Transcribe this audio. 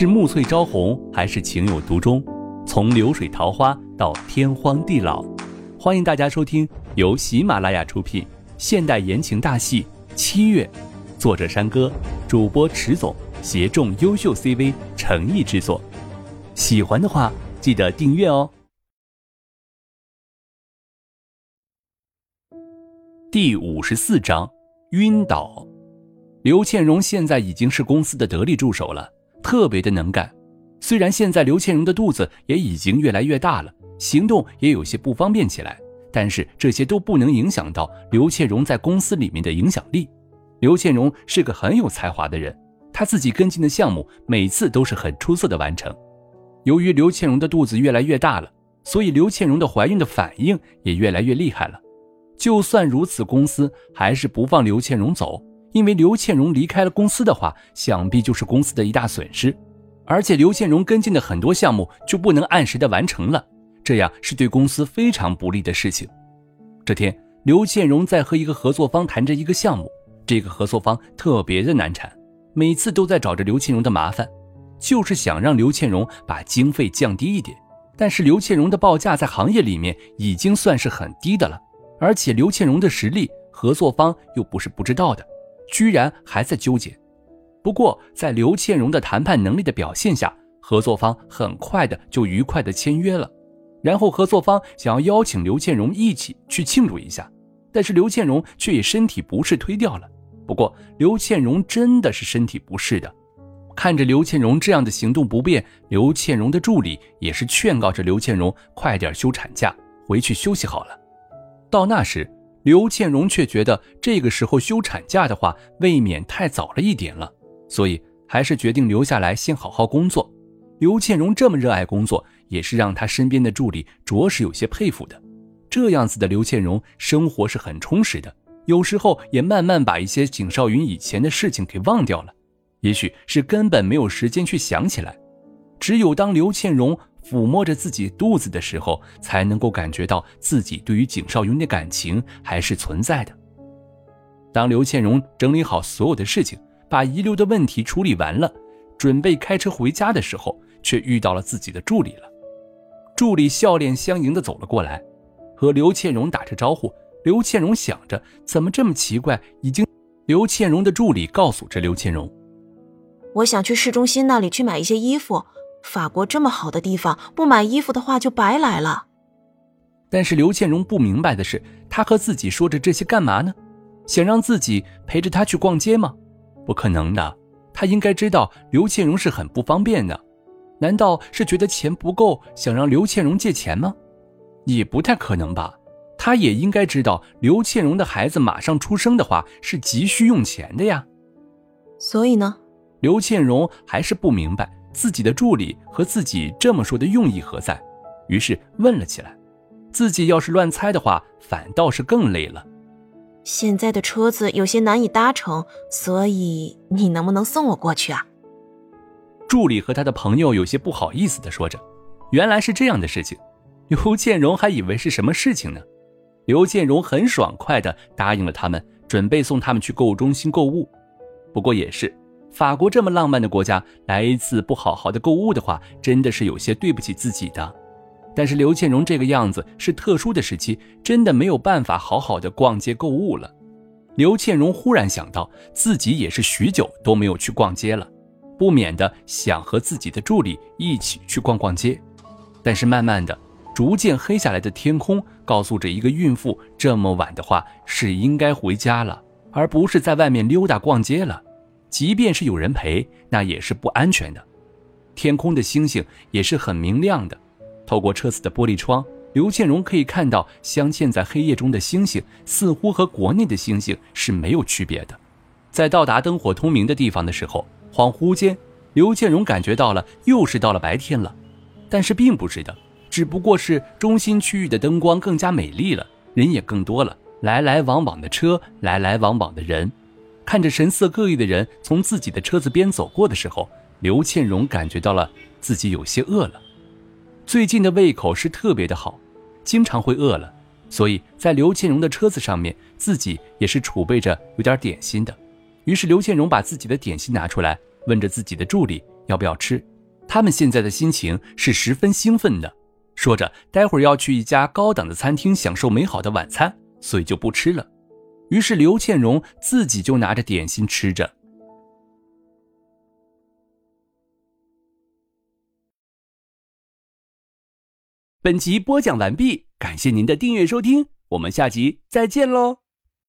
是暮翠朝红，还是情有独钟？从流水桃花到天荒地老，欢迎大家收听由喜马拉雅出品现代言情大戏《七月》，作者山歌，主播迟总，协众优秀 CV 诚意制作。喜欢的话，记得订阅哦。第五十四章，晕倒。刘倩荣现在已经是公司的得力助手了，特别的能干。虽然现在刘倩荣的肚子也已经越来越大了，行动也有些不方便起来，但是这些都不能影响到刘倩荣在公司里面的影响力。刘倩荣是个很有才华的人，她自己跟进的项目每次都是很出色的完成。由于刘倩荣的肚子越来越大了，所以刘倩荣的怀孕的反应也越来越厉害了。就算如此，公司还是不放刘倩荣走。因为刘倩荣离开了公司的话，想必就是公司的一大损失，而且刘倩荣跟进的很多项目就不能按时的完成了，这样是对公司非常不利的事情。这天，刘倩荣在和一个合作方谈着一个项目，这个合作方特别的难缠，每次都在找着刘倩荣的麻烦，就是想让刘倩荣把经费降低一点。但是刘倩荣的报价在行业里面已经算是很低的了，而且刘倩荣的实力，合作方又不是不知道的。居然还在纠结，不过在刘倩荣的谈判能力的表现下，合作方很快的就愉快的签约了。然后合作方想要邀请刘倩荣一起去庆祝一下，但是刘倩荣却以身体不适推掉了。不过刘倩荣真的是身体不适的，看着刘倩荣这样的行动不便，刘倩荣的助理也是劝告着刘倩荣快点休产假，回去休息好了。到那时。刘倩荣却觉得这个时候休产假的话，未免太早了一点了，所以还是决定留下来先好好工作。刘倩荣这么热爱工作，也是让她身边的助理着实有些佩服的。这样子的刘倩荣，生活是很充实的，有时候也慢慢把一些景少云以前的事情给忘掉了，也许是根本没有时间去想起来。只有当刘倩荣。抚摸着自己肚子的时候，才能够感觉到自己对于景少云的感情还是存在的。当刘倩荣整理好所有的事情，把遗留的问题处理完了，准备开车回家的时候，却遇到了自己的助理了。助理笑脸相迎的走了过来，和刘倩荣打着招呼。刘倩荣想着怎么这么奇怪，已经。刘倩荣的助理告诉着刘倩荣：“我想去市中心那里去买一些衣服。”法国这么好的地方，不买衣服的话就白来了。但是刘倩荣不明白的是，他和自己说着这些干嘛呢？想让自己陪着他去逛街吗？不可能的，他应该知道刘倩荣是很不方便的。难道是觉得钱不够，想让刘倩荣借钱吗？也不太可能吧。他也应该知道刘倩荣的孩子马上出生的话是急需用钱的呀。所以呢，刘倩荣还是不明白。自己的助理和自己这么说的用意何在？于是问了起来。自己要是乱猜的话，反倒是更累了。现在的车子有些难以搭乘，所以你能不能送我过去啊？助理和他的朋友有些不好意思的说着。原来是这样的事情，刘建荣还以为是什么事情呢。刘建荣很爽快的答应了他们，准备送他们去购物中心购物。不过也是。法国这么浪漫的国家，来一次不好好的购物的话，真的是有些对不起自己的。但是刘倩荣这个样子是特殊的时期，真的没有办法好好的逛街购物了。刘倩荣忽然想到，自己也是许久都没有去逛街了，不免的想和自己的助理一起去逛逛街。但是慢慢的，逐渐黑下来的天空告诉着一个孕妇，这么晚的话是应该回家了，而不是在外面溜达逛街了。即便是有人陪，那也是不安全的。天空的星星也是很明亮的，透过车子的玻璃窗，刘建荣可以看到镶嵌在黑夜中的星星，似乎和国内的星星是没有区别的。在到达灯火通明的地方的时候，恍惚间，刘建荣感觉到了又是到了白天了，但是并不是的，只不过是中心区域的灯光更加美丽了，人也更多了，来来往往的车，来来往往的人。看着神色各异的人从自己的车子边走过的时候，刘倩荣感觉到了自己有些饿了。最近的胃口是特别的好，经常会饿了，所以在刘倩荣的车子上面，自己也是储备着有点点心的。于是刘倩荣把自己的点心拿出来，问着自己的助理要不要吃。他们现在的心情是十分兴奋的，说着待会儿要去一家高档的餐厅享受美好的晚餐，所以就不吃了。于是刘倩荣自己就拿着点心吃着。本集播讲完毕，感谢您的订阅收听，我们下集再见喽。